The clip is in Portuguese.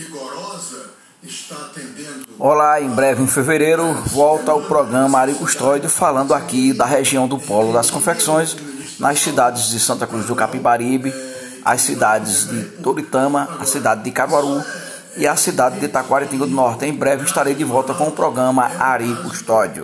rigorosa está atendendo. Olá, em breve em fevereiro volta o programa Ari Custódio falando aqui da região do Polo das Confecções, nas cidades de Santa Cruz do Capibaribe, as cidades de Toritama, a cidade de Caguaru e a cidade de Taquaritinga do Norte. Em breve estarei de volta com o programa Ari Custódio.